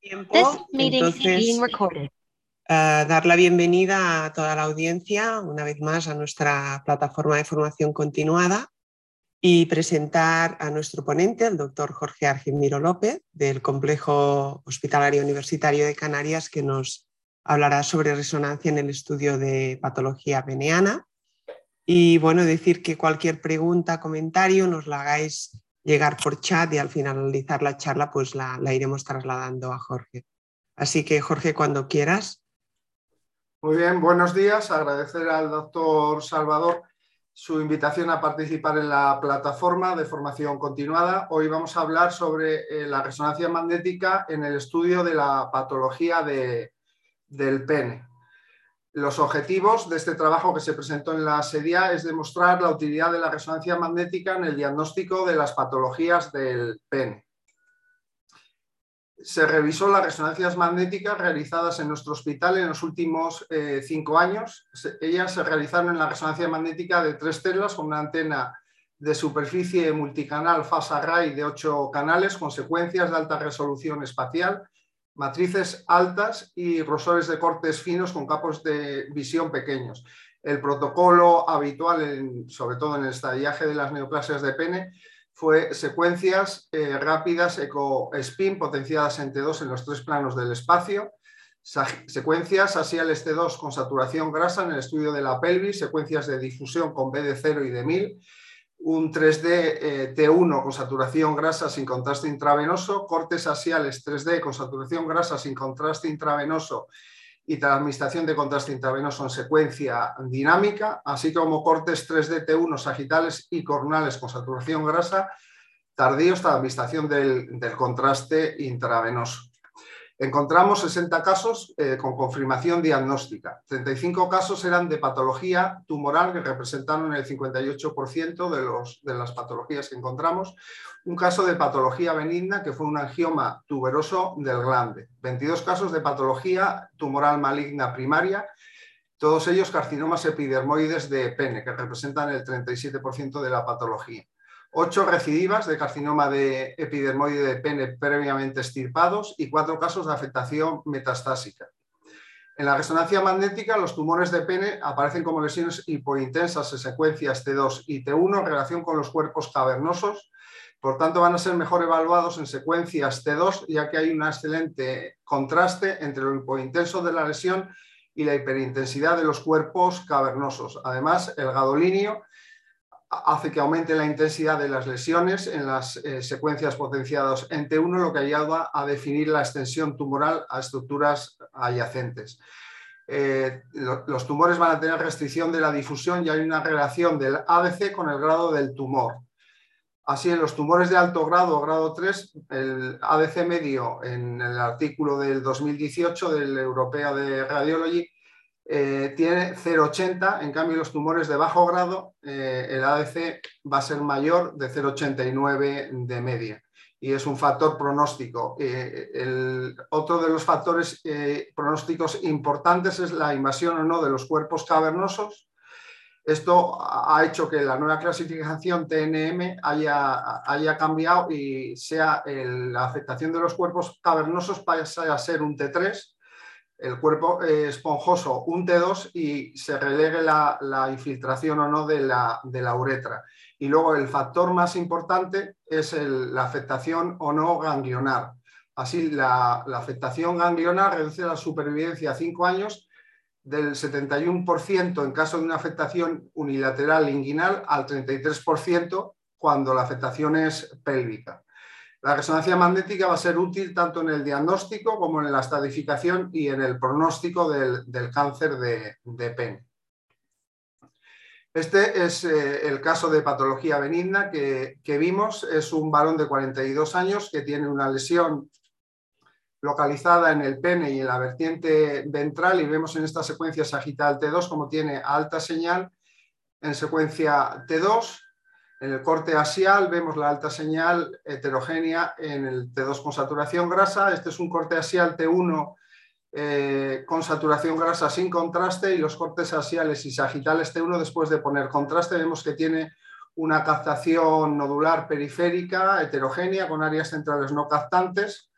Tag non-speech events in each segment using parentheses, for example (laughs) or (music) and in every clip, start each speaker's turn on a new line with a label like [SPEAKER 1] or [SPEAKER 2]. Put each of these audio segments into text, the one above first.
[SPEAKER 1] tiempo, entonces uh, dar la bienvenida a toda la audiencia una vez más a nuestra plataforma de formación continuada y presentar a nuestro ponente, el doctor Jorge Argimiro López, del Complejo Hospitalario Universitario de Canarias, que nos hablará sobre resonancia en el estudio de patología veneana. Y bueno, decir que cualquier pregunta, comentario, nos la hagáis llegar por chat y al finalizar la charla, pues la, la iremos trasladando a Jorge. Así que, Jorge, cuando quieras.
[SPEAKER 2] Muy bien, buenos días. Agradecer al doctor Salvador su invitación a participar en la plataforma de formación continuada. Hoy vamos a hablar sobre eh, la resonancia magnética en el estudio de la patología del pene. Los objetivos de este trabajo que se presentó en la SEDIA es demostrar la utilidad de la resonancia magnética en el diagnóstico de las patologías del pene se revisó las resonancias magnéticas realizadas en nuestro hospital en los últimos eh, cinco años. ellas se realizaron en la resonancia magnética de tres telas con una antena de superficie multicanal fast array de ocho canales con secuencias de alta resolución espacial, matrices altas y rosores de cortes finos con capos de visión pequeños. El protocolo habitual, sobre todo en el estadiaje de las neoplasias de pene, fue secuencias eh, rápidas eco-spin potenciadas en T2 en los tres planos del espacio, secuencias asial T2 con saturación grasa en el estudio de la pelvis, secuencias de difusión con B de 0 y de 1000, un 3D eh, T1 con saturación grasa sin contraste intravenoso, cortes asiales 3D con saturación grasa sin contraste intravenoso y transmisión de contraste intravenoso en secuencia dinámica, así como cortes 3D T1 sagitales y coronales con saturación grasa tardíos transmisión del, del contraste intravenoso. Encontramos 60 casos eh, con confirmación diagnóstica. 35 casos eran de patología tumoral, que representaron el 58% de, los, de las patologías que encontramos. Un caso de patología benigna, que fue un angioma tuberoso del glande. 22 casos de patología tumoral maligna primaria, todos ellos carcinomas epidermoides de pene, que representan el 37% de la patología. Ocho recidivas de carcinoma de epidermoide de pene previamente estirpados y cuatro casos de afectación metastásica. En la resonancia magnética, los tumores de pene aparecen como lesiones hipointensas en secuencias T2 y T1 en relación con los cuerpos cavernosos. Por tanto, van a ser mejor evaluados en secuencias T2, ya que hay un excelente contraste entre lo hipointenso de la lesión y la hiperintensidad de los cuerpos cavernosos. Además, el gadolinio hace que aumente la intensidad de las lesiones en las eh, secuencias potenciadas en T1, lo que ayuda a definir la extensión tumoral a estructuras adyacentes. Eh, los tumores van a tener restricción de la difusión y hay una relación del ADC con el grado del tumor. Así, en los tumores de alto grado, grado 3, el ADC medio en el artículo del 2018 del Europeo de Radiology eh, tiene 0,80, en cambio los tumores de bajo grado, eh, el ADC va a ser mayor de 0,89 de media y es un factor pronóstico. Eh, el, otro de los factores pronósticos importantes es la invasión o no de los cuerpos cavernosos. Esto ha hecho que la nueva clasificación TNM haya, haya cambiado y sea la afectación de los cuerpos cavernosos pase a ser un T3 el cuerpo esponjoso un T2 y se relegue la, infiltración o no de la, uretra. Y luego el factor más importante es la afectación o no ganglionar. Así, la, afectación ganglionar reduce la supervivencia a 5 años del 71% en caso de una afectación unilateral inguinal al 33% cuando la afectación es pélvica. La resonancia magnética va a ser útil tanto en el diagnóstico como en la estadificación y en el pronóstico del, cáncer de, pene. Este es eh, el caso de patología benigna que, vimos. Es un varón de 42 años que tiene una lesión localizada en el pene y en la vertiente ventral y vemos en esta secuencia sagital T2 como tiene alta señal en secuencia T2 en el corte axial vemos la alta señal heterogénea en el T2 con saturación grasa. Este es un corte axial T1 eh, con saturación grasa sin contraste y los cortes axiales y sagitales T1 después de poner contraste vemos que tiene una captación nodular periférica heterogénea con áreas centrales no captantes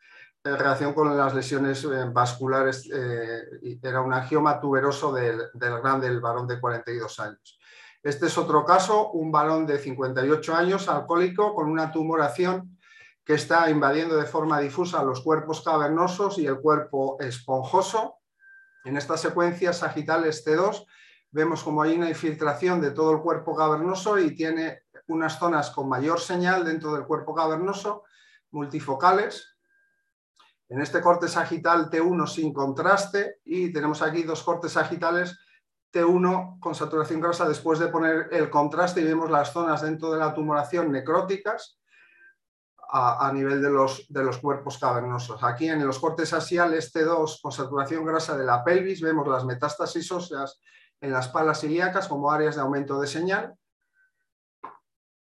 [SPEAKER 2] en relación con las lesiones eh, vasculares, eh, era un angioma tuberoso del, del grande del varón de 42 años. Este es otro caso, un varón de 58 años, alcohólico, con una tumoración que está invadiendo de forma difusa los cuerpos cavernosos y el cuerpo esponjoso. En esta secuencia sagital T2 vemos como hay una infiltración de todo el cuerpo cavernoso y tiene unas zonas con mayor señal dentro del cuerpo cavernoso, multifocales, en este corte sagital T1 sin contraste y tenemos aquí dos cortes sagitales T1 con saturación grasa después de poner el contraste y vemos las zonas dentro de la tumoración necróticas a, nivel de los, de los, cuerpos cavernosos. Aquí en los cortes axiales T2 con saturación grasa de la pelvis vemos las metástasis óseas en las palas ilíacas como áreas de aumento de señal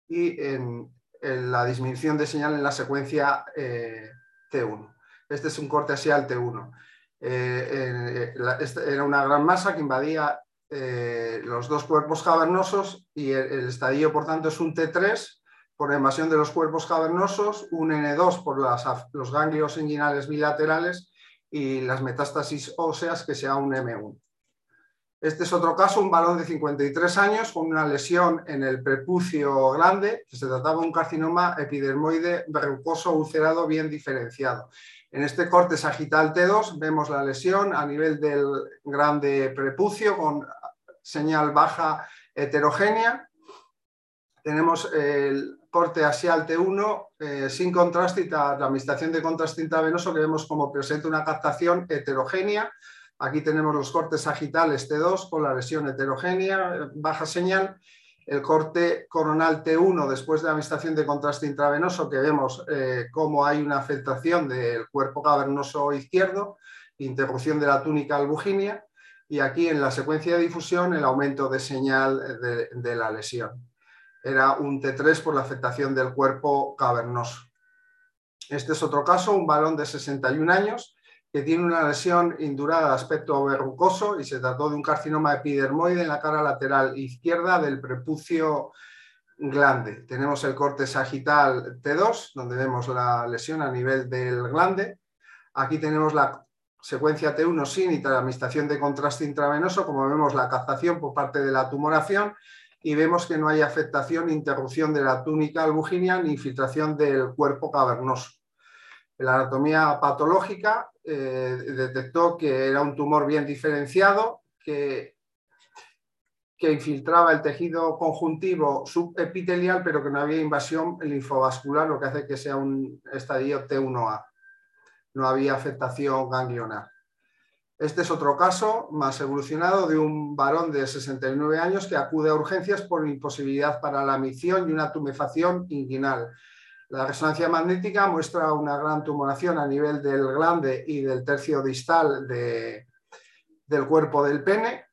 [SPEAKER 2] y en, la disminución de señal en la secuencia eh, T1. Este es un corte axial T1. Eh, este era una gran masa que invadía eh, los dos cuerpos cavernosos y el, estadio, por tanto, es un T3 por invasión de los cuerpos cavernosos, un N2 por los ganglios inguinales bilaterales y las metástasis óseas que sea un M1. Este es otro caso, un varón de 53 años con una lesión en el prepucio grande, que se trataba de un carcinoma epidermoide verrucoso ulcerado bien diferenciado. En este corte sagital T2 vemos la lesión a nivel del grande prepucio con señal baja heterogénea. Tenemos el corte axial T1 eh, sin contraste y la administración de contraste intravenoso que vemos como presenta una captación heterogénea. Aquí tenemos los cortes sagitales T2 con la lesión heterogénea, baja señal el corte coronal T1 después de la administración de contraste intravenoso, que vemos eh, cómo hay una afectación del cuerpo cavernoso izquierdo, interrupción de la túnica albuginia, y aquí en la secuencia de difusión el aumento de señal de, de la lesión. Era un T3 por la afectación del cuerpo cavernoso. Este es otro caso, un varón de 61 años que tiene una lesión indurada de aspecto verrucoso y se trató de un carcinoma epidermoide en la cara lateral izquierda del prepucio glande. Tenemos el corte sagital T2, donde vemos la lesión a nivel del glande. Aquí tenemos la secuencia T1 sin administración de contraste intravenoso, como vemos la captación por parte de la tumoración y vemos que no hay afectación, interrupción de la túnica albuginia ni infiltración del cuerpo cavernoso. La anatomía patológica eh, detectó que era un tumor bien diferenciado, que, que infiltraba el tejido conjuntivo subepitelial, pero que no había invasión linfovascular, lo que hace que sea un estadio T1A. No había afectación ganglionar. Este es otro caso más evolucionado de un varón de 69 años que acude a urgencias por imposibilidad para la misión y una tumefacción inguinal. La resonancia magnética muestra una gran tumoración a nivel del glande y del tercio distal del cuerpo del pene.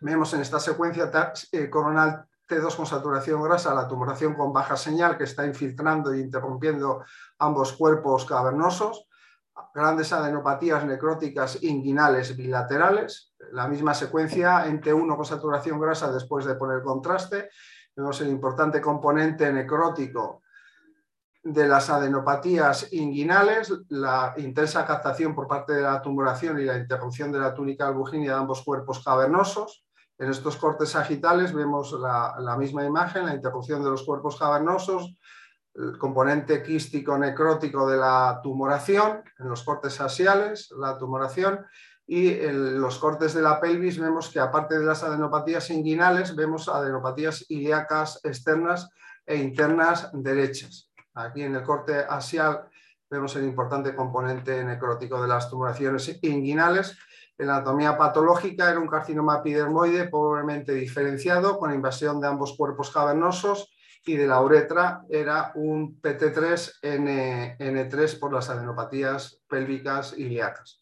[SPEAKER 2] Vemos en esta secuencia eh, coronal T2 con saturación grasa la tumoración con baja señal que está infiltrando e interrumpiendo ambos cuerpos cavernosos. Grandes adenopatías necróticas inguinales bilaterales. La misma secuencia en T1 con saturación grasa después de poner contraste. Vemos el importante componente necrótico de las adenopatías inguinales, la intensa captación por parte de la tumoración y la interrupción de la túnica albuginia de ambos cuerpos cavernosos. En estos cortes sagitales vemos la, misma imagen, la interrupción de los cuerpos cavernosos, el componente quístico necrótico de la tumoración, en los cortes axiales, la tumoración, y en los cortes de la pelvis vemos que aparte de las adenopatías inguinales, vemos adenopatías ilíacas externas e internas derechas. Aquí en el corte axial vemos el importante componente necrótico de las tumoraciones inguinales. En anatomía patológica era un carcinoma epidermoide pobremente diferenciado con invasión de ambos cuerpos cavernosos y de la uretra era un PT3 N, 3 por las adenopatías pélvicas ilíacas.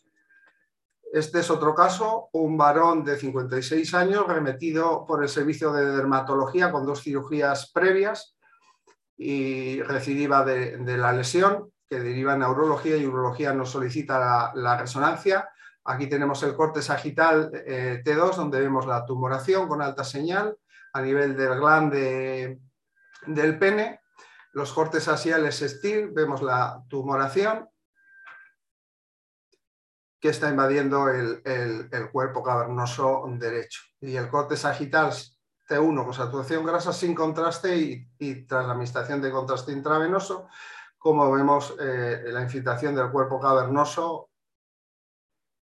[SPEAKER 2] Este es otro caso, un varón de 56 años remetido por el servicio de dermatología con dos cirugías previas y recidiva de, la lesión, que deriva en neurología y urología nos solicita la, resonancia. Aquí tenemos el corte sagital eh, T2, donde vemos la tumoración con alta señal a nivel del glande del pene. Los cortes axiales STIR, vemos la tumoración. que está invadiendo el, cuerpo cavernoso derecho. Y el corte sagital T1 con saturación grasa sin contraste y, tras la administración de contraste intravenoso, como vemos eh, la infiltración del cuerpo cavernoso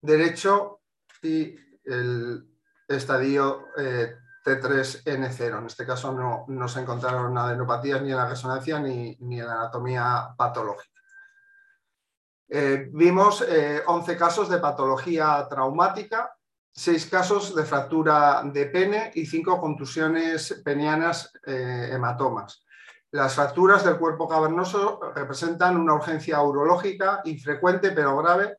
[SPEAKER 2] derecho y el estadio eh, T3N0. En este caso no, se encontraron adenopatías ni en la resonancia ni, ni en la anatomía patológica. Eh, vimos 11 casos de patología traumática, 6 casos de fractura de pene y 5 contusiones penianas hematomas. Las fracturas del cuerpo cavernoso representan una urgencia urológica infrecuente pero grave.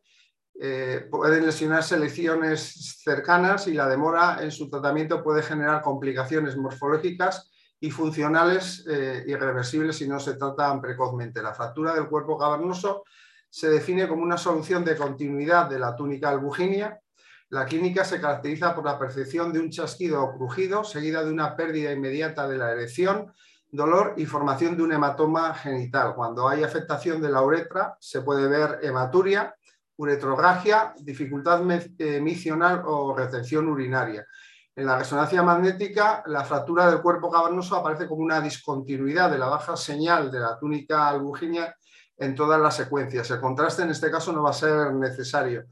[SPEAKER 2] Eh, pueden lesionarse lesiones cercanas y la demora en su tratamiento puede generar complicaciones morfológicas y funcionales eh, irreversibles si no se tratan precozmente. La fractura del cuerpo cavernoso se define como una solución de continuidad de la túnica albuginia. La clínica se caracteriza por la percepción de un chasquido o crujido seguida de una pérdida inmediata de la erección dolor y formación de un hematoma genital. Cuando hay afectación de la uretra se puede ver hematuria, uretrogagia, dificultad eh, misional o retención urinaria. En la resonancia magnética, la fractura del cuerpo cavernoso aparece como una discontinuidad de la baja señal de la túnica albuginia en todas las secuencias. El contraste en este caso no va a ser necesario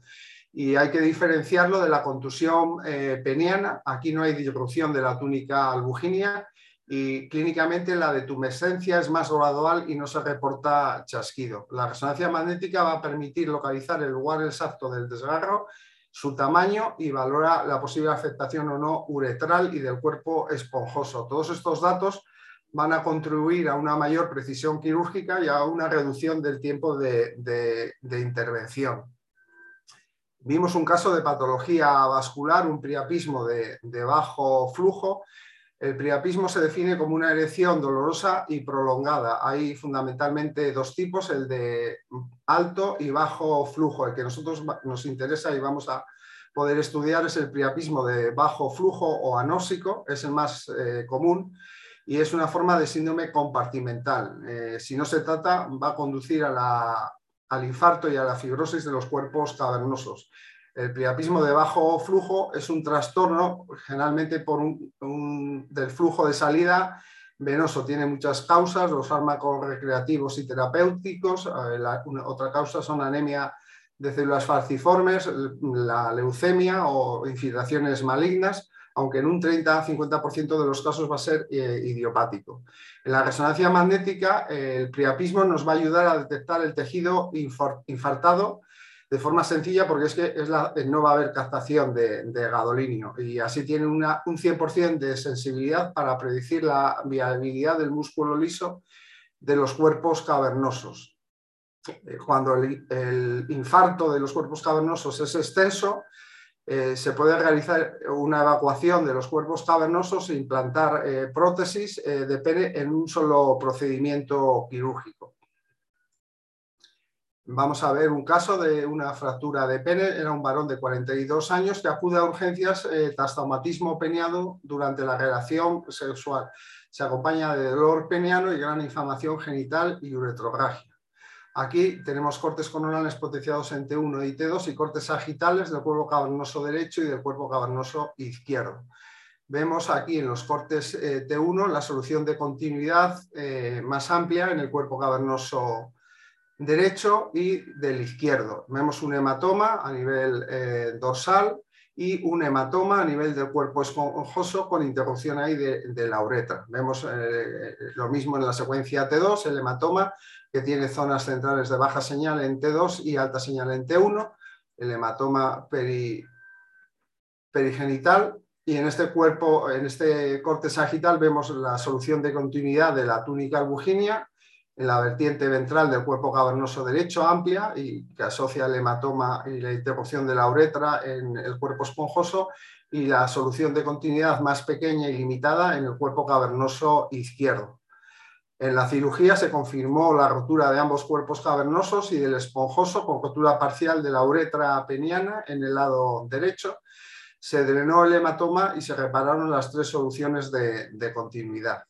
[SPEAKER 2] y hay que diferenciarlo de la contusión eh, peniana. Aquí no hay disrupción de la túnica albuginia y clínicamente la de tumescencia es más gradual y no se reporta chasquido. La resonancia magnética va a permitir localizar el lugar exacto del desgarro, su tamaño y valora la posible afectación o no uretral y del cuerpo esponjoso. Todos estos datos van a contribuir a una mayor precisión quirúrgica y a una reducción del tiempo de, intervención. Vimos un caso de patología vascular, un priapismo de bajo flujo, el priapismo se define como una erección dolorosa y prolongada. Hay fundamentalmente dos tipos, el de alto y bajo flujo. El que nosotros nos interesa y vamos a poder estudiar es el priapismo de bajo flujo o anóxico, es el más eh, común y es una forma de síndrome compartimental. Eh, si no se trata, va a conducir al infarto y a la fibrosis de los cuerpos cavernosos. El priapismo de bajo flujo es un trastorno generalmente por un, del flujo de salida venoso. Tiene muchas causas, los fármacos recreativos y terapéuticos. Eh, otra causa son anemia de células falciformes, la leucemia o infiltraciones malignas, aunque en un 30-50% de los casos va a ser eh, idiopático. En la resonancia magnética, el priapismo nos va a ayudar a detectar el tejido infartado de forma sencilla porque es que eh, no va a haber captación de, gadolinio y así tiene un 100% de sensibilidad para predecir la viabilidad del músculo liso de los cuerpos cavernosos. Eh, cuando el, infarto de los cuerpos cavernosos es extenso, eh, se puede realizar una evacuación de los cuerpos cavernosos e implantar prótesis de pene en un solo procedimiento quirúrgico. Vamos a ver un caso de una fractura de pene. Era un varón de 42 años que acude a urgencias eh, tras traumatismo peneado durante la relación sexual. Se acompaña de dolor peneano y gran inflamación genital y uretrogragia. Aquí tenemos cortes coronales potenciados en T1 y T2 y cortes sagitales del cuerpo cavernoso derecho y del cuerpo cavernoso izquierdo. Vemos aquí en los cortes eh, T1 la solución de continuidad eh, más amplia en el cuerpo cavernoso derecho y del izquierdo. Vemos un hematoma a nivel eh, dorsal y un hematoma a nivel del cuerpo esponjoso con interrupción ahí de, la uretra. Vemos eh, lo mismo en la secuencia T2, el hematoma que tiene zonas centrales de baja señal en T2 y alta señal en T1, el hematoma perigenital y en este cuerpo, en este corte sagital vemos la solución de continuidad de la túnica albuginia en la vertiente ventral del cuerpo cavernoso derecho amplia y que asocia el hematoma y la interrupción de la uretra en el cuerpo esponjoso y la solución de continuidad más pequeña y limitada en el cuerpo cavernoso izquierdo. En la cirugía se confirmó la rotura de ambos cuerpos cavernosos y del esponjoso con rotura parcial de la uretra peniana en el lado derecho. Se drenó el hematoma y se repararon las tres soluciones de continuidad.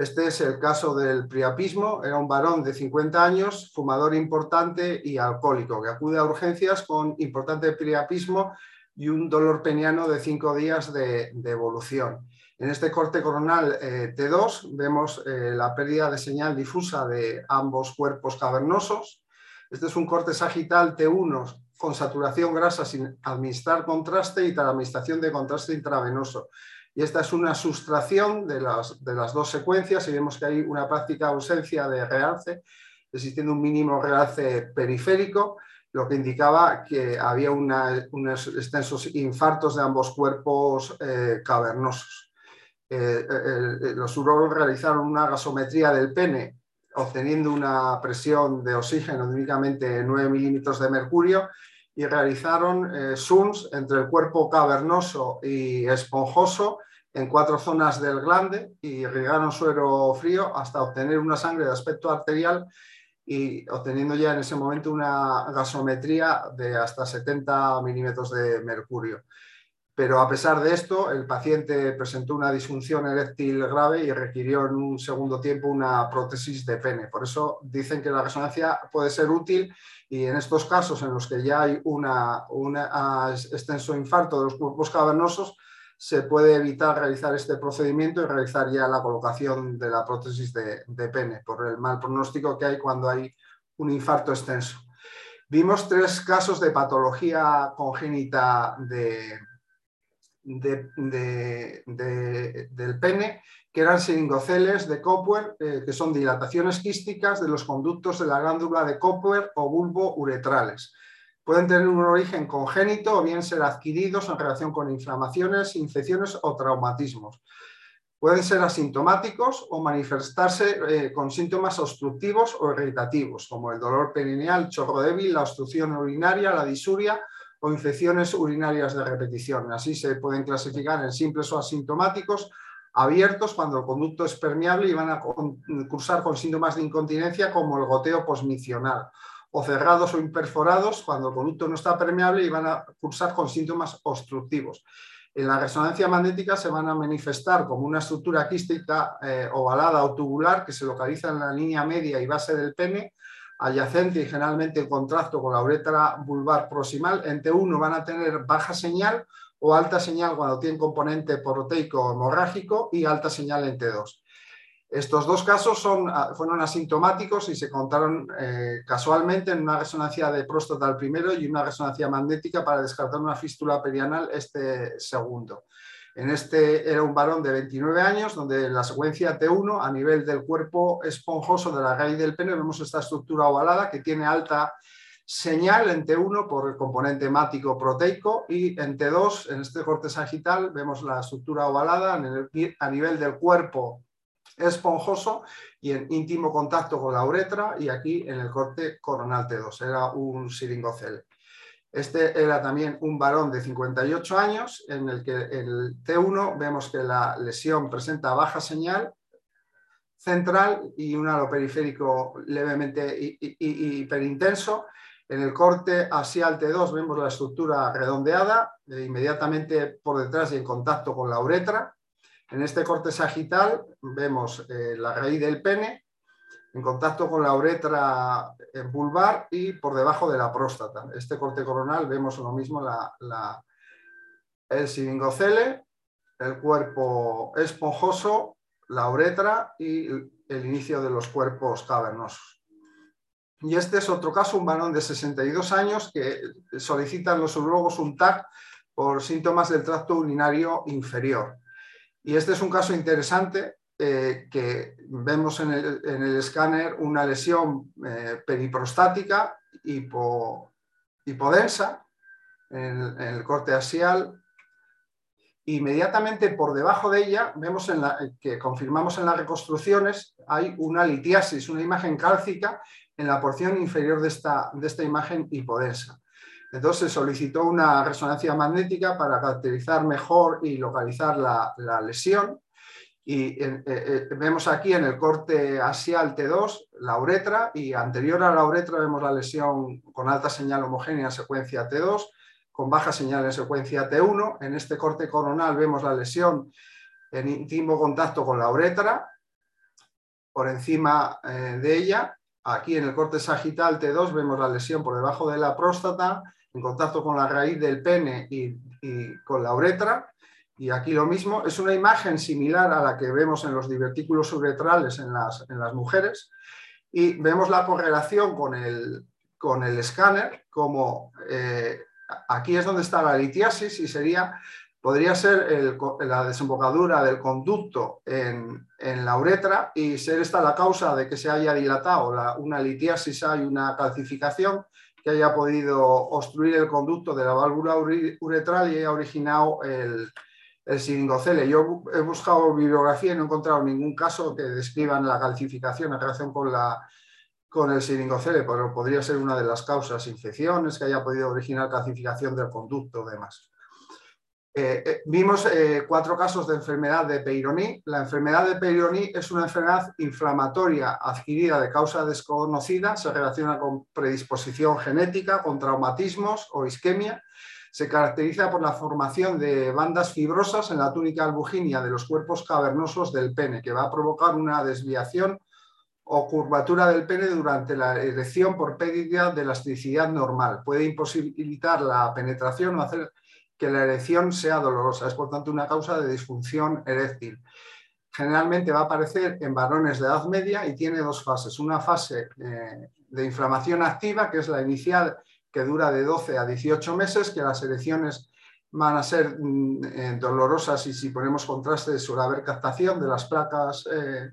[SPEAKER 2] Este es el caso del priapismo. Era un varón de 50 años, fumador importante y alcohólico, que acude a urgencias con importante priapismo y un dolor peniano de cinco días de, evolución. En este corte coronal eh, T2 vemos eh, la pérdida de señal difusa de ambos cuerpos cavernosos. Este es un corte sagital T1 con saturación grasa sin administrar contraste y administración de contraste intravenoso. Y esta es una sustracción de las, de las dos secuencias y vemos que hay una práctica ausencia de realce, existiendo un mínimo realce periférico lo que indicaba que había unos extensos infartos de ambos cuerpos eh, cavernosos. Eh, eh, los urólogos realizaron una gasometría del pene obteniendo una presión de oxígeno de únicamente 9 milímetros de mercurio y realizaron SUNS entre el cuerpo cavernoso y esponjoso en cuatro zonas del glande y irrigaron suero frío hasta obtener una sangre de aspecto arterial y obteniendo ya en ese momento una gasometría de hasta 70 milímetros de mercurio. Pero a pesar de esto, el paciente presentó una disfunción eréctil grave y requirió en un segundo tiempo una prótesis de pene. Por eso dicen que la resonancia puede ser útil y en estos casos en los que ya hay un extenso infarto de los cuerpos cavernosos, se puede evitar realizar este procedimiento y realizar ya la colocación de la prótesis de, pene por el mal pronóstico que hay cuando hay un infarto extenso. Vimos tres casos de patología congénita del pene, que eran siringoceles de Copper, eh, que son dilataciones quísticas de los conductos de la glándula de Copper o bulbo uretrales. Pueden tener un origen congénito o bien ser adquiridos en relación con inflamaciones, infecciones o traumatismos. Pueden ser asintomáticos o manifestarse eh, con síntomas obstructivos o irritativos, como el dolor perineal, chorro débil, la obstrucción urinaria, la disuria o infecciones urinarias de repetición. Así se pueden clasificar en simples o asintomáticos, abiertos cuando el conducto es permeable y van a cursar con síntomas de incontinencia como el goteo posmicional o cerrados o imperforados cuando el conducto no está permeable y van a cursar con síntomas obstructivos. En la resonancia magnética se van a manifestar como una estructura quística eh, ovalada o tubular que se localiza en la línea media y base del pene, adyacente y generalmente en contrasto con la uretra vulvar proximal. En T1 van a tener baja señal o alta señal cuando tienen componente proteico hemorrágico y alta señal en T2. Estos dos casos ah, fueron asintomáticos y se contaron eh, casualmente en una resonancia de próstata el primero y una resonancia magnética para descartar una fístula perianal este segundo. En este era un varón de 29 años, donde en la secuencia T1, a nivel del cuerpo esponjoso de la raíz del pene, vemos esta estructura ovalada que tiene alta señal en T1 por el componente hemático proteico y en T2, en este corte sagital, vemos la estructura ovalada a nivel del cuerpo esponjoso y en íntimo contacto con la uretra y aquí en el corte coronal T2, era un siringocele. Este era también un varón de 58 años en el que el T1 vemos que la lesión presenta baja señal central y un halo periférico levemente hiperintenso. En el corte axial T2 vemos la estructura redondeada, eh, inmediatamente por detrás y en contacto con la uretra. En este corte sagital vemos eh, la raíz del pene en contacto con la uretra vulvar y por debajo de la próstata. Este corte coronal vemos lo mismo la, el siringocele, el cuerpo esponjoso, la uretra y el inicio de los cuerpos cavernosos. Y este es otro caso, un varón de 62 años que solicitan los urologos un TAC por síntomas del tracto urinario inferior. Y este es un caso interesante eh, que vemos en el, escáner una lesión eh, periprostática hipodensa en, el corte axial. Inmediatamente por debajo de ella vemos que confirmamos en las reconstrucciones hay una litiasis, una imagen cálcica en la porción inferior de esta, de esta imagen hipodensa. Entonces solicitó una resonancia magnética para caracterizar mejor y localizar la, lesión. Y eh, eh, vemos aquí en el corte axial T2 la uretra y anterior a la uretra vemos la lesión con alta señal homogénea en secuencia T2, con baja señal en secuencia T1. En este corte coronal vemos la lesión en íntimo contacto con la uretra por encima eh, de ella. Aquí en el corte sagital T2 vemos la lesión por debajo de la próstata, en contacto con la raíz del pene y, con la uretra. Y aquí lo mismo, es una imagen similar a la que vemos en los divertículos uretrales en las, en las mujeres. Y vemos la correlación con el, con el escáner, como eh, aquí es donde está la litiasis y sería, podría ser la desembocadura del conducto en, la uretra y ser esta la causa de que se haya dilatado una litiasis, hay una calcificación que haya podido obstruir el conducto de la válvula uretral y haya originado el, el siringocele. Yo he buscado bibliografía y no he encontrado ningún caso que describan la calcificación en relación con la con el siringocele, pero podría ser una de las causas, infecciones que haya podido originar calcificación del conducto, demás. Eh, eh, vimos eh, cuatro casos de enfermedad de Peyronie. La enfermedad de Peyronie es una enfermedad inflamatoria adquirida de causa desconocida, se relaciona con predisposición genética, con traumatismos o isquemia. Se caracteriza por la formación de bandas fibrosas en la túnica albuginia de los cuerpos cavernosos del pene, que va a provocar una desviación o curvatura del pene durante la erección por pérdida de elasticidad normal. Puede imposibilitar la penetración o hacer que la erección sea dolorosa. Es por tanto una causa de disfunción eréctil. Generalmente va a aparecer en varones de edad media y tiene dos fases. Una fase eh, de inflamación activa, que es la inicial, que dura de 12 a 18 meses, que las erecciones van a ser mm, eh, dolorosas y si ponemos contraste suele haber captación de las placas eh,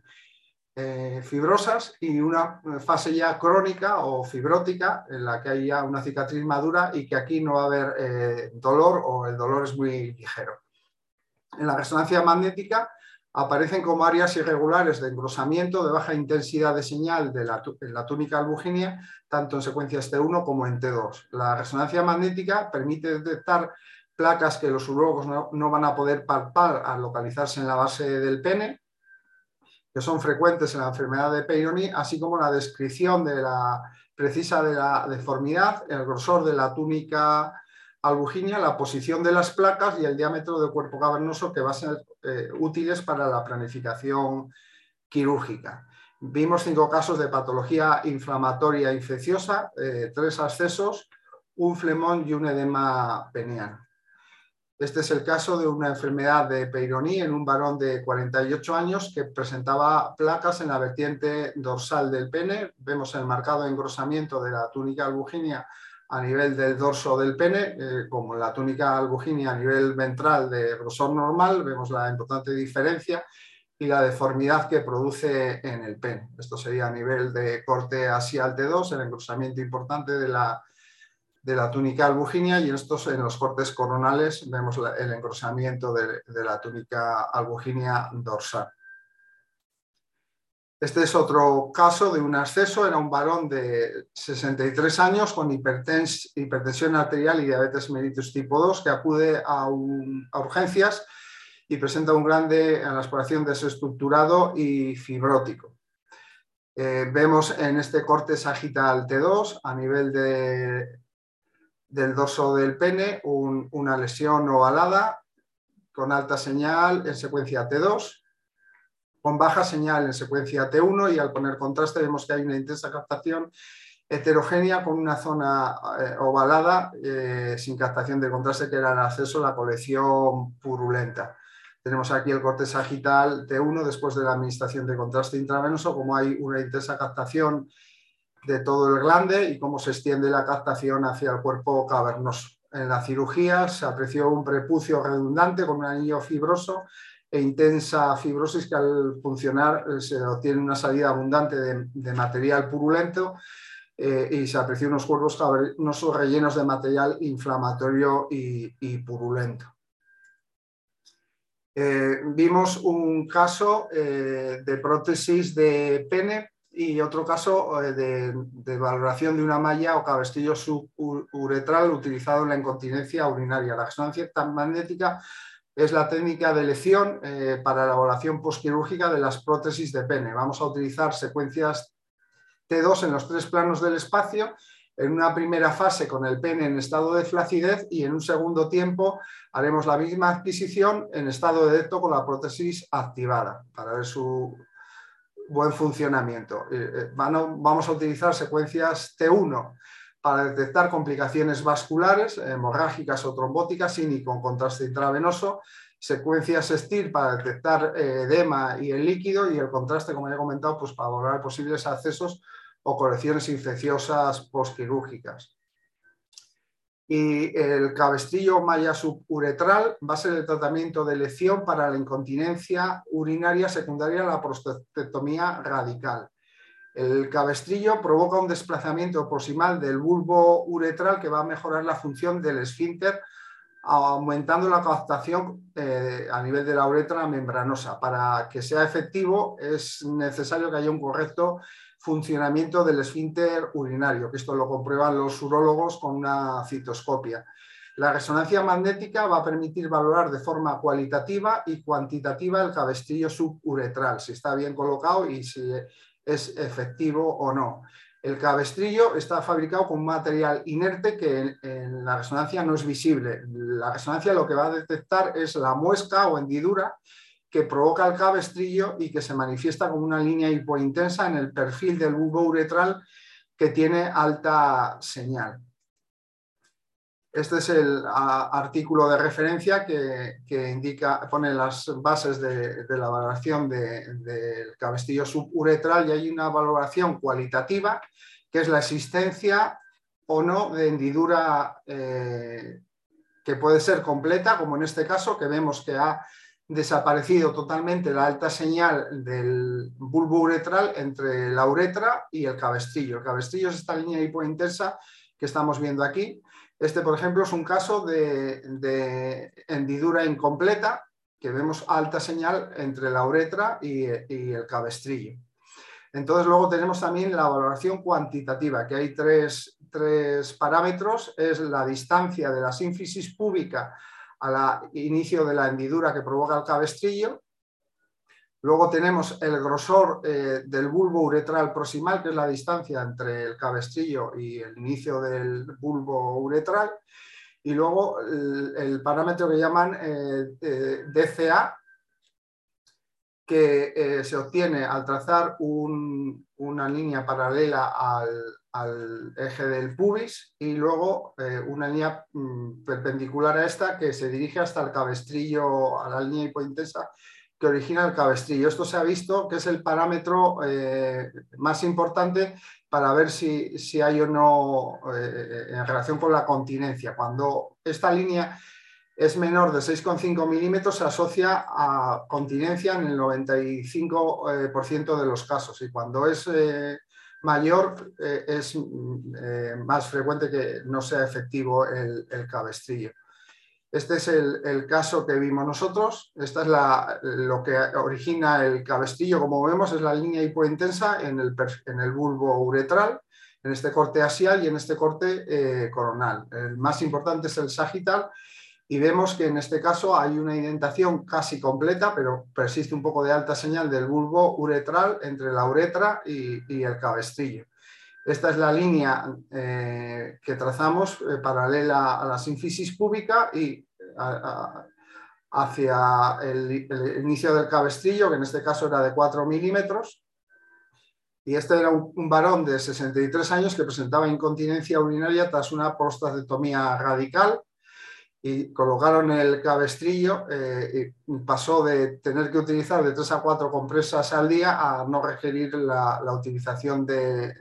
[SPEAKER 2] eh, fibrosas y una fase ya crónica o fibrótica en la que hay ya una cicatriz madura y que aquí no va a haber dolor o el dolor es muy ligero. En la resonancia magnética aparecen como áreas irregulares de engrosamiento de baja intensidad de señal de la, en la túnica albuginia, tanto en secuencias T1 como en T2. La resonancia magnética permite detectar placas que los urólogos no, no van a poder palpar al localizarse en la base del pene, que son frecuentes en la enfermedad de Peyronie, así como la descripción de la precisa de la deformidad, el grosor de la túnica albuginia, la posición de las placas y el diámetro del cuerpo cavernoso que van a ser eh, útiles para la planificación quirúrgica. Vimos cinco casos de patología inflamatoria infecciosa, eh, tres accesos, un flemón y un edema peniano. Este es el caso de una enfermedad de Peyronie en un varón de 48 años que presentaba placas en la vertiente dorsal del pene. Vemos el marcado engrosamiento de la túnica albuginia a nivel del dorso del pene, eh, como la túnica albuginia a nivel ventral de grosor normal. Vemos la importante diferencia y la deformidad que produce en el pene. Esto sería a nivel de corte asial T2, el engrosamiento importante de la de la túnica albuginia y en estos en los cortes coronales vemos el engrosamiento de, la túnica albuginia dorsal. Este es otro caso de un acceso, era un varón de 63 años con hipertensión arterial y diabetes mellitus tipo 2 que acude a, urgencias y presenta un grande en la exploración desestructurado y fibrótico. Eh, vemos en este corte sagital T2 a nivel de del dorso del pene una lesión ovalada con alta señal en secuencia T2, con baja señal en secuencia T1 y al poner contraste vemos que hay una intensa captación heterogénea con una zona eh, ovalada eh, sin captación de contraste que era el acceso a la colección purulenta. Tenemos aquí el corte sagital T1 después de la administración de contraste intravenoso, como hay una intensa captación de todo el glande y cómo se extiende la captación hacia el cuerpo cavernoso. En la cirugía se apreció un prepucio redundante con un anillo fibroso e intensa fibrosis que al funcionar eh, se obtiene una salida abundante de, material purulento eh, y se apreció unos cuerpos cavernosos rellenos de material inflamatorio y, purulento. Eh, vimos un caso de prótesis de pene y otro caso eh, de, valoración de una malla o cabestillo suburetral utilizado en la incontinencia urinaria. La resonancia magnética es la técnica de elección eh, para la evaluación postquirúrgica de las prótesis de pene. Vamos a utilizar secuencias T2 en los tres planos del espacio, en una primera fase con el pene en estado de flacidez y en un segundo tiempo haremos la misma adquisición en estado de decto con la prótesis activada para ver su buen funcionamiento. vamos a utilizar secuencias T1 para detectar complicaciones vasculares, hemorrágicas o trombóticas sin y con contraste intravenoso, secuencias STIR para detectar eh, edema y el líquido y el contraste, como ya he comentado, pues para valorar posibles accesos o correcciones infecciosas postquirúrgicas. Y el cabestrillo malla suburetral va a ser el tratamiento de elección para la incontinencia urinaria secundaria a la prostatectomía radical. El cabestrillo provoca un desplazamiento proximal del bulbo uretral que va a mejorar la función del esfínter aumentando la captación eh, a nivel de la uretra membranosa. Para que sea efectivo es necesario que haya un correcto funcionamiento del esfínter urinario, que esto lo comprueban los urólogos con una citoscopia. La resonancia magnética va a permitir valorar de forma cualitativa y cuantitativa el cabestrillo suburetral, si está bien colocado y si es efectivo o no. El cabestrillo está fabricado con material inerte que en, la resonancia no es visible. La resonancia lo que va a detectar es la muesca o hendidura que provoca el cabestrillo y que se manifiesta como una línea hipointensa en el perfil del bulbo uretral que tiene alta señal. Este es el artículo de referencia que, indica, pone las bases de, la valoración del cabestillo suburetral y hay una valoración cualitativa que es la existencia o no de hendidura eh, que puede ser completa, como en este caso, que vemos que ha desaparecido totalmente la alta señal del bulbo uretral entre la uretra y el cabestrillo. El cabestrillo es esta línea hipointensa que estamos viendo aquí este, por ejemplo, es un caso de, hendidura incompleta, que vemos alta señal entre la uretra y, el cabestrillo. Entonces, luego tenemos también la valoración cuantitativa, que hay tres, tres parámetros. Es la distancia de la sínfisis púbica al inicio de la hendidura que provoca el cabestrillo, Luego tenemos el grosor eh, del bulbo uretral proximal, que es la distancia entre el cabestrillo y el inicio del bulbo uretral. Y luego el, parámetro que llaman eh, eh, DCA, que se obtiene al trazar una línea paralela al, eje del pubis y luego una línea mm, perpendicular a esta que se dirige hasta el cabestrillo, a la línea hipointensa que origina el cabestrillo. Esto se ha visto que es el parámetro eh, más importante para ver si, hay o no eh, en relación con la continencia. Cuando esta línea es menor de 6,5 milímetros, se asocia a continencia en el 95% eh, de los casos y cuando es mayor es más frecuente que no sea efectivo el cabestrillo. Este es el, caso que vimos nosotros. Esta es lo que origina el cabestillo, como vemos, es la línea hipointensa en el, en el bulbo uretral, en este corte axial y en este corte eh, coronal. El más importante es el sagital y vemos que en este caso hay una indentación casi completa, pero persiste un poco de alta señal del bulbo uretral entre la uretra y, el cabestillo. Esta es la línea eh, que trazamos eh, paralela a la sínfisis púbica y hacia el, inicio del cabestrillo, que en este caso era de 4 milímetros. Y este era un, varón de 63 años que presentaba incontinencia urinaria tras una prostatectomía radical y colocaron el cabestrillo eh, y pasó de tener que utilizar de 3 a 4 compresas al día a no requerir la, utilización de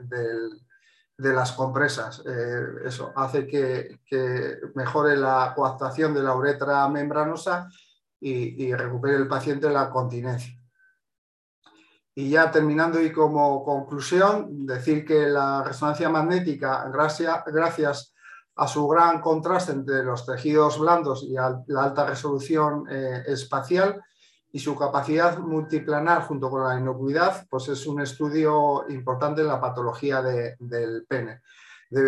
[SPEAKER 2] las compresas. Eh, eso hace que, mejore la coactación de la uretra membranosa y, recupere el paciente la continencia. Y ya terminando y como conclusión, decir que la resonancia magnética, gracias, gracias a su gran contraste entre los tejidos blandos y la alta resolución eh, espacial, y su capacidad multiplanar junto con la inocuidad, pues es un estudio importante en la patología del pene.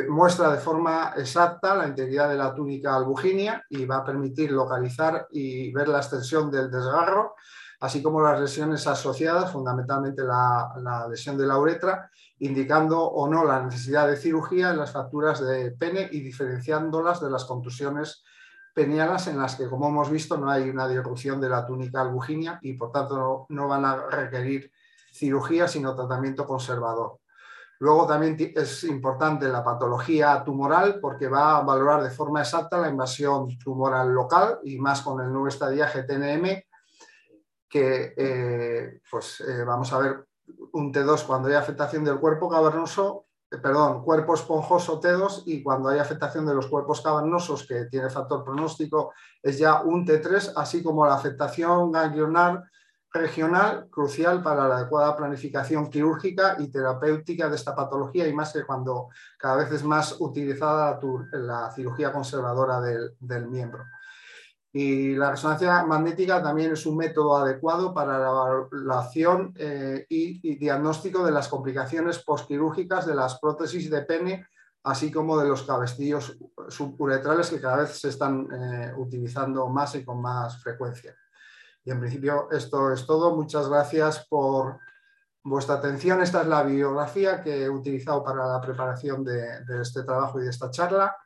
[SPEAKER 2] muestra de forma exacta la integridad de la túnica albuginia y va a permitir localizar y ver la extensión del desgarro, así como las lesiones asociadas, fundamentalmente la, lesión de la uretra, indicando o no la necesidad de cirugía en las fracturas de pene y diferenciándolas de las contusiones penianas en las que, como hemos visto, no hay una disrupción de la túnica albuginia y, por tanto, no, van a requerir cirugía, sino tratamiento conservador. Luego también es importante la patología tumoral porque va a valorar de forma exacta la invasión tumoral local y más con el nuevo estadiaje TNM que eh, pues, eh, vamos a ver un T2 cuando hay afectación del cuerpo cavernoso, eh, perdón, cuerpo esponjoso T2 y cuando hay afectación de los cuerpos cavernosos que tiene factor pronóstico es ya un T3, así como la afectación ganglionar regional crucial para la adecuada planificación quirúrgica y terapéutica de esta patología y más que cuando cada vez es más utilizada la, cirugía conservadora del, miembro. Y la resonancia magnética también es un método adecuado para la evaluación eh, y, diagnóstico de las complicaciones postquirúrgicas de las prótesis de pene, así como de los cabestillos suburetrales que cada vez se están eh, utilizando más y con más frecuencia. Y en principio esto es todo. Muchas gracias por vuestra atención. Esta es la bibliografía que he utilizado para la preparación de, este trabajo y de esta charla.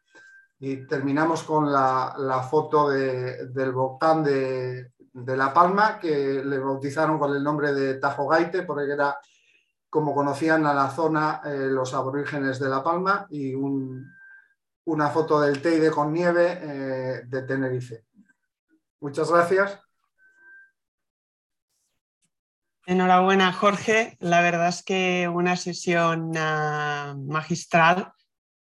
[SPEAKER 2] Y terminamos con la, foto del volcán de, La Palma, que le bautizaron con el nombre de Tajo Gaite, porque era como conocían a la zona eh, los aborígenes de La Palma, y una foto del Teide con nieve eh, de Tenerife. Muchas gracias.
[SPEAKER 1] Enhorabuena, Jorge. La verdad es que una sesión ah, magistral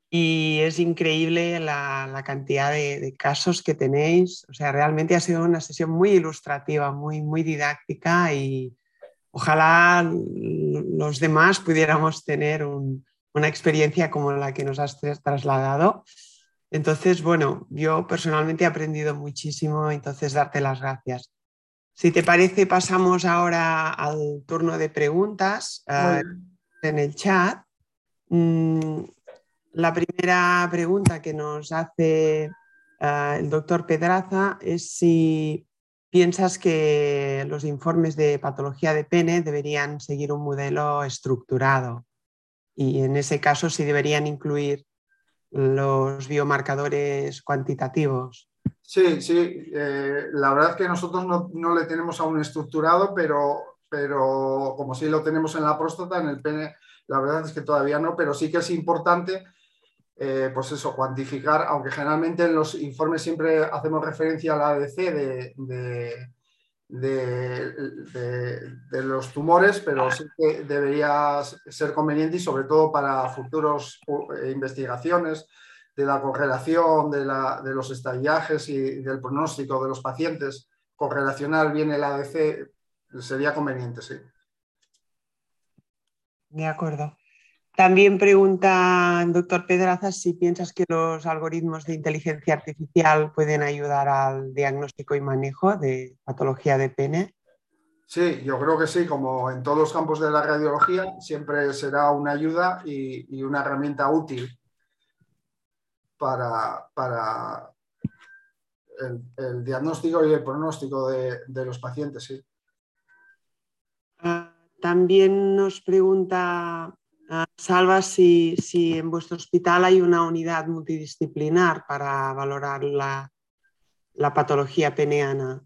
[SPEAKER 1] y es increíble la, cantidad de, casos que tenéis. O sea, realmente ha sido una sesión muy ilustrativa, muy, muy didáctica y ojalá los demás pudiéramos tener una experiencia como la que nos has trasladado. Entonces, bueno, yo personalmente he aprendido muchísimo, entonces darte las gracias. Si te parece, pasamos ahora al turno de preguntas eh, en el chat. Mm, la primera pregunta que nos hace eh, el doctor Pedraza es si piensas que los informes de patología de pene deberían seguir un modelo estructurado y en ese caso si deberían incluir los biomarcadores cuantitativos.
[SPEAKER 2] Sí, sí. Eh, la verdad es que nosotros no, le tenemos aún estructurado, pero, pero como sí lo tenemos en la próstata, en el pene, la verdad es que todavía no, pero sí que es importante, eh, pues eso, cuantificar, aunque generalmente en los informes siempre hacemos referencia al ADC de, de, de, los tumores, pero sí que debería ser conveniente y sobre todo para futuras eh, investigaciones de la correlación de, los estallajes y del pronóstico de los pacientes, correlacionar bien el ADC, sería conveniente, sí.
[SPEAKER 1] De acuerdo. También pregunta doctor Pedraza si piensas que los algoritmos de inteligencia artificial pueden ayudar al diagnóstico y manejo de patología de pene.
[SPEAKER 2] Sí, yo creo que sí, como en todos los campos de la radiología, siempre será una ayuda y una herramienta útil para, el, diagnóstico y el pronóstico de, los pacientes. Sí.
[SPEAKER 1] Ah, también nos pregunta Salva si, en vuestro hospital hay una unidad multidisciplinar para valorar la, la patología peneana.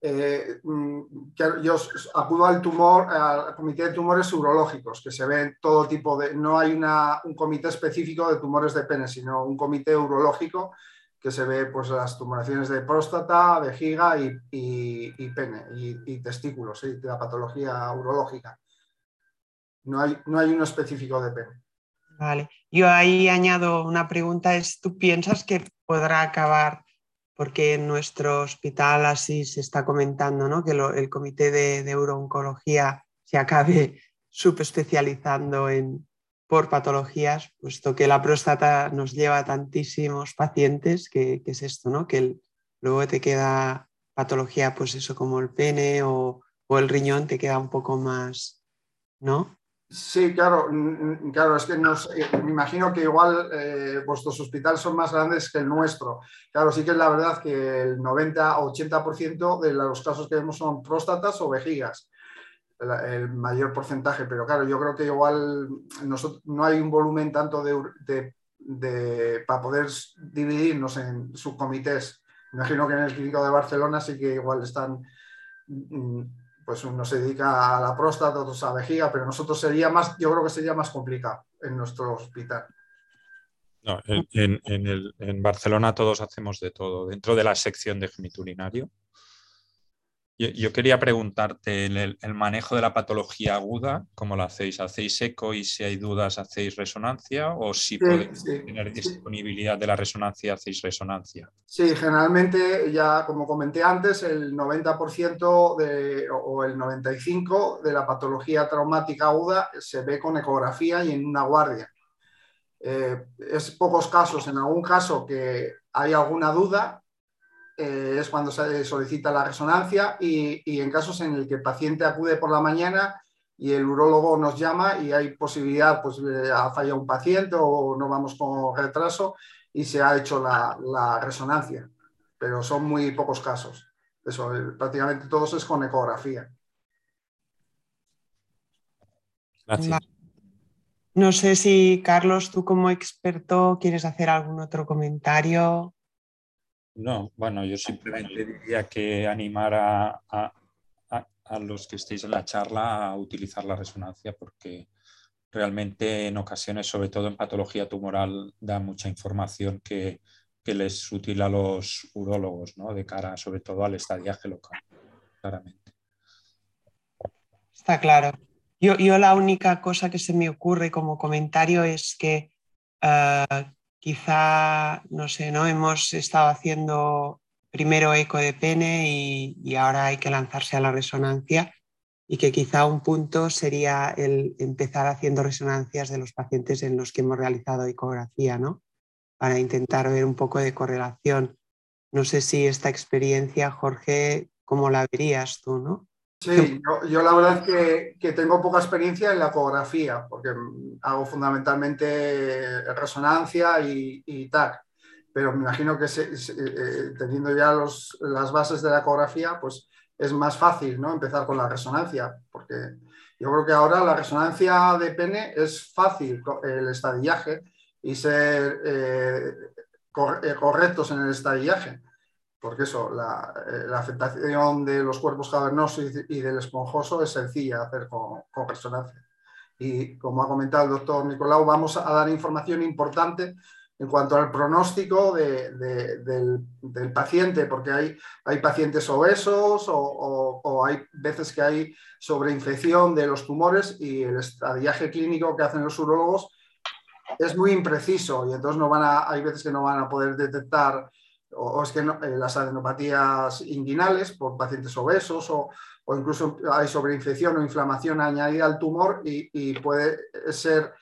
[SPEAKER 2] Eh, mm, yo acudo al tumor, al comité de tumores urológicos, que se ven todo tipo de, no hay un comité específico de tumores de pene, sino un comité urológico que se ve pues, las tumoraciones de próstata, vejiga y, pene y, testículos, de la patología urológica. No hay, no hay uno específico de pene.
[SPEAKER 1] Vale, yo ahí añado una pregunta, es, ¿tú piensas que podrá acabar porque en nuestro hospital así se está comentando ¿no? que el comité de, de se acabe (laughs) subespecializando en, por patologías, puesto que la próstata nos lleva a tantísimos pacientes que, es esto, ¿no? que luego te queda patología, pues eso como el pene o, o el riñón te queda un poco más, ¿no?
[SPEAKER 2] Sí, claro, claro, es que eh, me imagino que igual eh, vuestros hospitales son más grandes que el nuestro. Claro, sí que es la verdad que el 90 o 80% de los casos que vemos son próstatas o vejigas, el, mayor porcentaje, pero claro, yo creo que igual no hay un volumen tanto de, para poder dividirnos en subcomités. Me imagino que en el clínico de Barcelona sí que igual están mm, pues uno se dedica a la próstata, otros a la vejiga, pero nosotros sería más, yo creo que sería más complicado en nuestro hospital.
[SPEAKER 3] En, en, Barcelona todos hacemos de todo. Dentro de la sección de geniturinario, yo, quería preguntarte, el, el, manejo de la patología aguda, ¿cómo lo hacéis? ¿Hacéis eco y si hay dudas hacéis resonancia? ¿O si podéis tener disponibilidad de la resonancia, hacéis resonancia?
[SPEAKER 2] Sí, generalmente, ya como comenté antes, el 90% de, o el 95% de la patología traumática aguda se ve con ecografía y en una guardia. Eh, es pocos casos, en algún caso que hay alguna duda, eh, es cuando se solicita la resonancia y, en casos en el que el paciente acude por la mañana y el urólogo nos llama y hay posibilidad, pues ha fallado un paciente o no vamos con retraso y se ha hecho la, resonancia, pero son muy pocos casos. Eso, eh, prácticamente todos es con ecografía.
[SPEAKER 1] No sé si, Carlos, tú como experto quieres hacer algún otro comentario.
[SPEAKER 3] No, bueno, yo simplemente diría que animar a, a, los que estéis en la charla a utilizar la resonancia porque realmente en ocasiones, sobre todo en patología tumoral, da mucha información que, que les es útil a los urólogos, ¿no? de cara sobre todo al estadiaje local, claramente.
[SPEAKER 1] Está claro. Yo, yo, la única cosa que se me ocurre como comentario es que eh, quizá, no sé, ¿no? Hemos estado haciendo primero eco de pene y, ahora hay que lanzarse a la resonancia y que quizá un punto sería el empezar haciendo resonancias de los pacientes en los que hemos realizado ecografía, ¿no? Para intentar ver un poco de correlación. No sé si esta experiencia, Jorge, ¿cómo la verías tú, no?
[SPEAKER 2] Sí, yo, la verdad es que, tengo poca experiencia en la ecografía, porque hago fundamentalmente resonancia y, y TAC, pero me imagino que eh, teniendo ya las bases de la ecografía, pues es más fácil ¿no? empezar con la resonancia, porque yo creo que ahora la resonancia de pene es fácil, el estadillaje y ser eh, eh, correctos en el estadillaje porque eso, eh, la, afectación de los cuerpos cavernosos y, del esponjoso es sencilla de hacer con, resonancia. Y como ha comentado el doctor Nicolau, vamos a dar información importante en cuanto al pronóstico del, paciente, porque hay, hay pacientes obesos o, hay veces que hay sobreinfección de los tumores y el estadiaje clínico que hacen los urólogos es muy impreciso y entonces no van a, hay veces que no van a poder detectar o, es que eh, las adenopatías inguinales por pacientes obesos o, incluso hay sobreinfección o inflamación añadida al tumor y, puede ser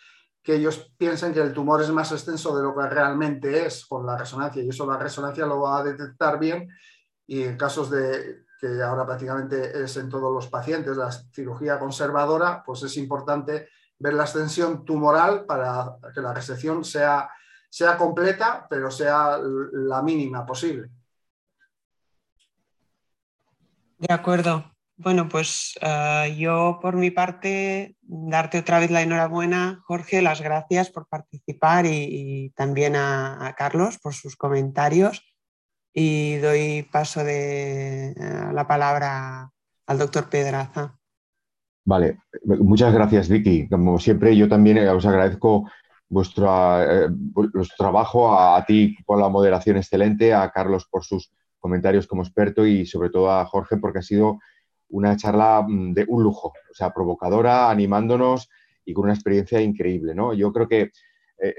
[SPEAKER 2] que ellos piensen que el tumor es más extenso de lo que realmente es con la resonancia y eso la resonancia lo va a detectar bien y en casos de que ahora prácticamente es en todos los pacientes la cirugía conservadora, pues es importante ver la extensión tumoral para que la resección sea sea completa, pero sea la mínima posible.
[SPEAKER 1] De acuerdo. Bueno, pues eh, yo por mi parte, darte otra vez la enhorabuena, Jorge, las gracias por participar y, también a, Carlos por sus comentarios. Y doy paso de eh, la palabra al doctor Pedraza.
[SPEAKER 4] Vale, muchas gracias Vicky. Como siempre, yo también os agradezco vuestro, eh, trabajo, a, ti por la moderación excelente, a Carlos por sus comentarios como experto y sobre todo a Jorge porque ha sido una charla mm, de un lujo, o sea, provocadora, animándonos y con una experiencia increíble, ¿no? Yo creo que, eh,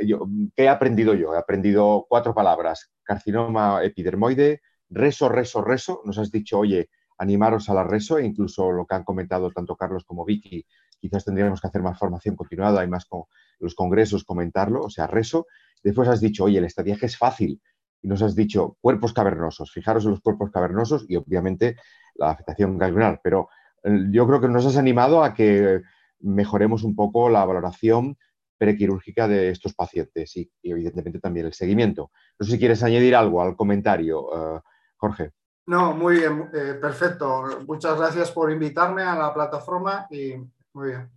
[SPEAKER 4] ¿qué he aprendido yo? He aprendido cuatro palabras, carcinoma epidermoide, reso, reso, reso, nos has dicho, oye, animaros a la reso, e incluso lo que han comentado tanto Carlos como Vicky, quizás tendríamos que hacer más formación continuada y más con los congresos comentarlo, o sea, reso. Después has dicho, oye, el estadiaje es fácil. Y nos has dicho cuerpos cavernosos. Fijaros en los cuerpos cavernosos y obviamente la afectación ganglionar. Pero eh, yo creo que nos has animado a que mejoremos un poco la valoración prequirúrgica de estos pacientes y, evidentemente también el seguimiento. No sé si quieres añadir algo al comentario, eh, Jorge.
[SPEAKER 2] No, muy bien, eh, perfecto. Muchas gracias por invitarme a la plataforma y muy bien.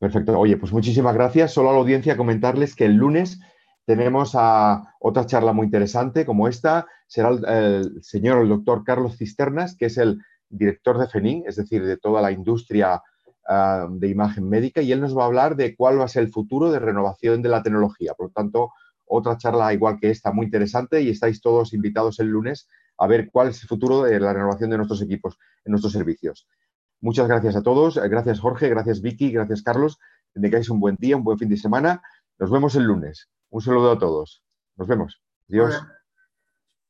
[SPEAKER 4] Perfecto. Oye, pues muchísimas gracias. Solo a la audiencia comentarles que el lunes tenemos a otra charla muy interesante como esta. Será el, señor, el doctor Carlos Cisternas, que es el director de FENIN, es decir, de toda la industria ah, de imagen médica, y él nos va a hablar de cuál va a ser el futuro de renovación de la tecnología. Por lo tanto, otra charla igual que esta, muy interesante, y estáis todos invitados el lunes a ver cuál es el futuro de la renovación de nuestros equipos en nuestros servicios. Muchas gracias a todos, gracias Jorge, gracias Vicky, gracias Carlos, que tengáis un buen día, un buen fin de semana. Nos vemos el lunes. Un saludo a todos. Nos vemos. Adiós.